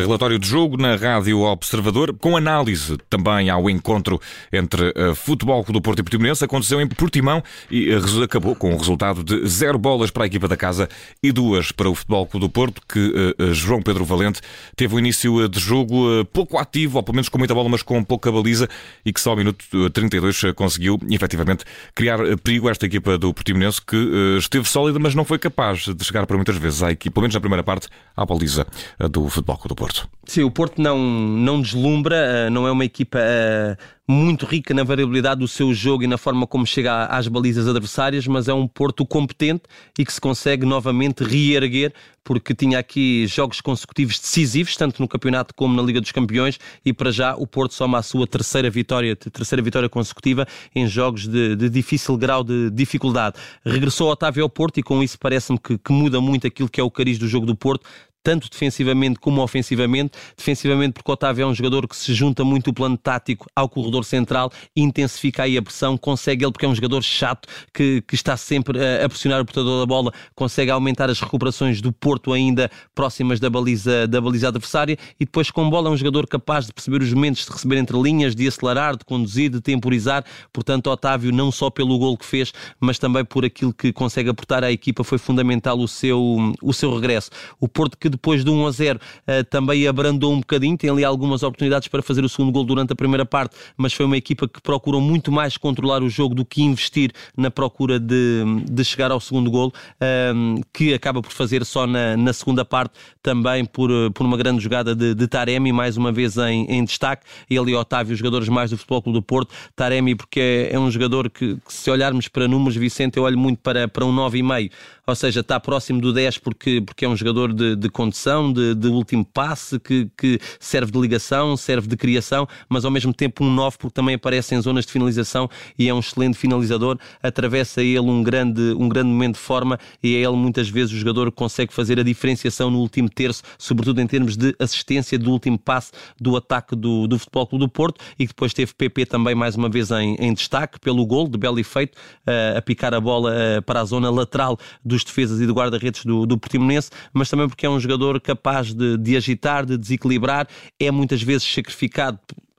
Relatório de jogo na Rádio Observador, com análise também ao encontro entre uh, Futebol do Porto e Portimonense. Aconteceu em Portimão e uh, acabou com o resultado de zero bolas para a equipa da casa e duas para o Futebol do Porto, que uh, João Pedro Valente teve um início de jogo pouco ativo, ou pelo menos com muita bola, mas com pouca baliza, e que só ao minuto 32 conseguiu efetivamente criar perigo a esta equipa do Portimonense, que esteve sólida, mas não foi capaz de chegar para muitas vezes à equipa, pelo menos na primeira parte, à baliza do Futebol do Porto. Porto. Sim, o Porto não, não deslumbra, eh, não é uma equipa eh, muito rica na variabilidade do seu jogo e na forma como chega às balizas adversárias, mas é um Porto competente e que se consegue novamente reerguer, porque tinha aqui jogos consecutivos decisivos, tanto no campeonato como na Liga dos Campeões, e para já o Porto soma a sua terceira vitória, terceira vitória consecutiva em jogos de, de difícil grau de dificuldade. Regressou Otávio ao Porto e com isso parece-me que, que muda muito aquilo que é o cariz do jogo do Porto, tanto defensivamente como ofensivamente. Defensivamente, porque Otávio é um jogador que se junta muito o plano tático ao corredor central, intensifica aí a pressão, consegue ele, porque é um jogador chato, que, que está sempre a, a pressionar o portador da bola, consegue aumentar as recuperações do Porto ainda próximas da baliza, da baliza adversária e depois com bola é um jogador capaz de perceber os momentos de receber entre linhas, de acelerar, de conduzir, de temporizar. Portanto, Otávio, não só pelo gol que fez, mas também por aquilo que consegue aportar à equipa, foi fundamental o seu, o seu regresso. O Porto que depois de 1 a 0 eh, também abrandou um bocadinho, tem ali algumas oportunidades para fazer o segundo gol durante a primeira parte, mas foi uma equipa que procurou muito mais controlar o jogo do que investir na procura de, de chegar ao segundo gol, ehm, que acaba por fazer só na, na segunda parte, também por, por uma grande jogada de, de Taremi, mais uma vez em, em destaque, ele e Otávio, os jogadores mais do Futebol Clube do Porto, Taremi porque é, é um jogador que, que, se olharmos para números, Vicente, eu olho muito para, para um 9,5, ou seja, está próximo do 10 porque, porque é um jogador de, de condução, de, de último passe, que, que, serve de ligação, serve de criação, mas ao mesmo tempo um 9 porque também aparece em zonas de finalização e é um excelente finalizador. Atravessa ele um grande, um grande momento de forma e é ele muitas vezes o jogador que consegue fazer a diferenciação no último terço, sobretudo em termos de assistência do último passe do ataque do, do Futebol Clube do Porto e depois teve PP também mais uma vez em, em destaque pelo gol de belo efeito, uh, a picar a bola uh, para a zona lateral dos defesas e do guarda-redes do, do Portimonense, mas também porque é um jogador capaz de, de agitar, de desequilibrar, é muitas vezes sacrificado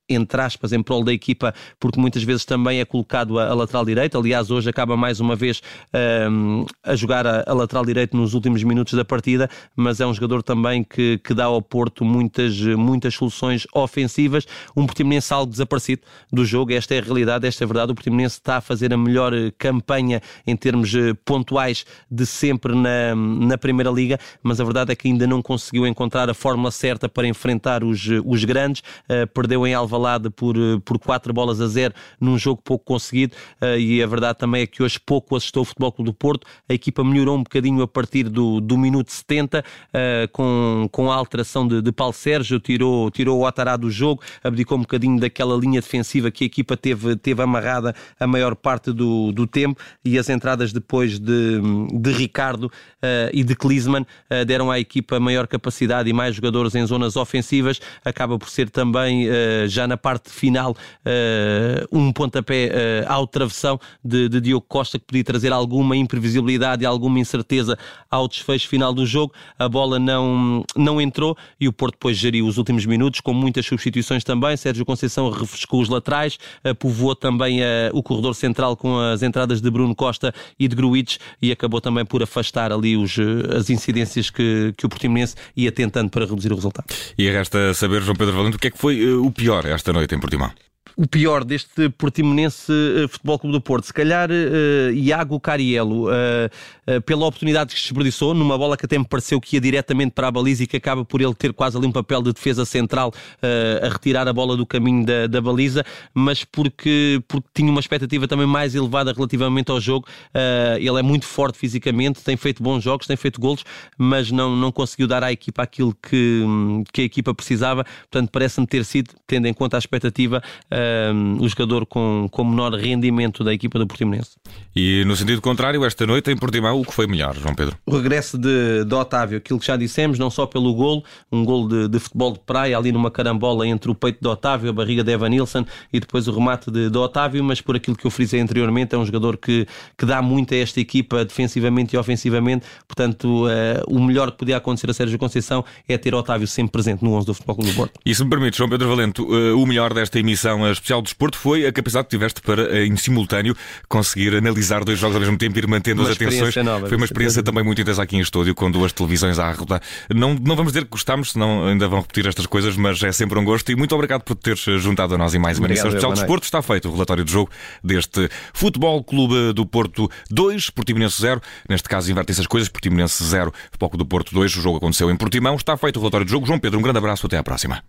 entre aspas, em prol da equipa, porque muitas vezes também é colocado a, a lateral direito. Aliás, hoje acaba mais uma vez um, a jogar a, a, lateral direito nos últimos minutos da partida, mas é um jogador também que, que dá ao Porto muitas, muitas soluções ofensivas. Um Portimonense algo desaparecido do jogo, esta é a realidade, esta é a verdade. O Portimonense está a fazer a melhor campanha em termos eh, pontuais de sempre na, na Primeira Liga, mas a verdade é que ainda não conseguiu encontrar a fórmula certa para enfrentar os, os grandes. Uh, perdeu em Alva Alvalade por, eh, por 4 bolas a 0 num jogo pouco conseguido uh, e a verdade também é que hoje pouco assistou o Futebol Clube do Porto. A equipa melhorou um bocadinho a partir do, do minuto 70 uh, eh, com, com a alteração de, de Paulo Sérgio, tirou, tirou o Atará do jogo, abdicou um bocadinho daquela linha defensiva que a equipa teve, teve amarrada a maior parte do, do tempo e as entradas depois de, de Ricardo uh, e de Klinsmann deram à equipa maior capacidade e mais jogadores em zonas ofensivas. Acaba por ser também já na parte final uh, um pontapé uh, ao travessão de, de, Diogo Costa que podia trazer alguma imprevisibilidade e alguma incerteza ao desfecho final do jogo. A bola não, não entrou e o Porto depois geriu os últimos minutos com muitas substituições também. Sérgio Conceição refrescou os laterais, uh, povoou também uh, o corredor central com as entradas de Bruno Costa e de Gruites e acabou também por afastar ali os, as incidências que, que o Portimonense ia tentando para reduzir o resultado. E resta saber, João Pedro Valente, o que é que foi o pior esta noite em Portimão? O pior deste Portimonense uh, Futebol Clube do Porto. Se calhar uh, Iago Cariello, uh, pela oportunidade que desperdiçou, numa bola que até me pareceu que ia diretamente para a baliza e que acaba por ele ter quase ali um papel de defesa central a retirar a bola do caminho da, da, baliza, mas porque, porque tinha uma expectativa também mais elevada relativamente ao jogo. ele é muito forte fisicamente, tem feito bons jogos, tem feito golos, mas não, não conseguiu dar à equipa aquilo que, que a equipa precisava. Portanto, parece-me ter sido, tendo em conta a expectativa, uh, um, o jogador com, com menor rendimento da equipa do Portimonense. E no sentido contrário, esta noite em Portimão, o que foi melhor, João Pedro? O regresso de, de Otávio, aquilo que já dissemos, não só pelo golo, um golo de, de futebol de praia, ali numa carambola entre o peito de Otávio, a barriga de Evan Nilsson e depois o remate de, de Otávio, mas por aquilo que eu frisei anteriormente, é um jogador que, que dá muito a esta equipa defensivamente e ofensivamente, portanto, uh, o melhor que podia acontecer a Sérgio Conceição é ter Otávio sempre presente no 11 do Futebol Clube do Porto. E se me permite, João Pedro Valente, uh, o melhor desta emissão especial do desporto foi a capacidade que tiveste para, uh, em simultâneo, conseguir analisar dois jogos ao mesmo tempo e ir mantendo uma as atenções. Nova, foi uma experiência também muito intensa aqui em estúdio, com duas televisões à rodar. Não, não vamos dizer que gostámos, senão ainda vão repetir estas coisas, mas é sempre um gosto e muito obrigado por teres juntado a nós em mais uma emissão especial de desporto. Está feito o relatório de jogo deste Futebol Clube do Porto 2, Portimonense 0. Neste caso, invertem-se as coisas. Portimonense 0, Futebol Clube do Porto 2. O jogo aconteceu em Portimão. Está feito o relatório de jogo. João Pedro, um grande abraço. Até à próxima.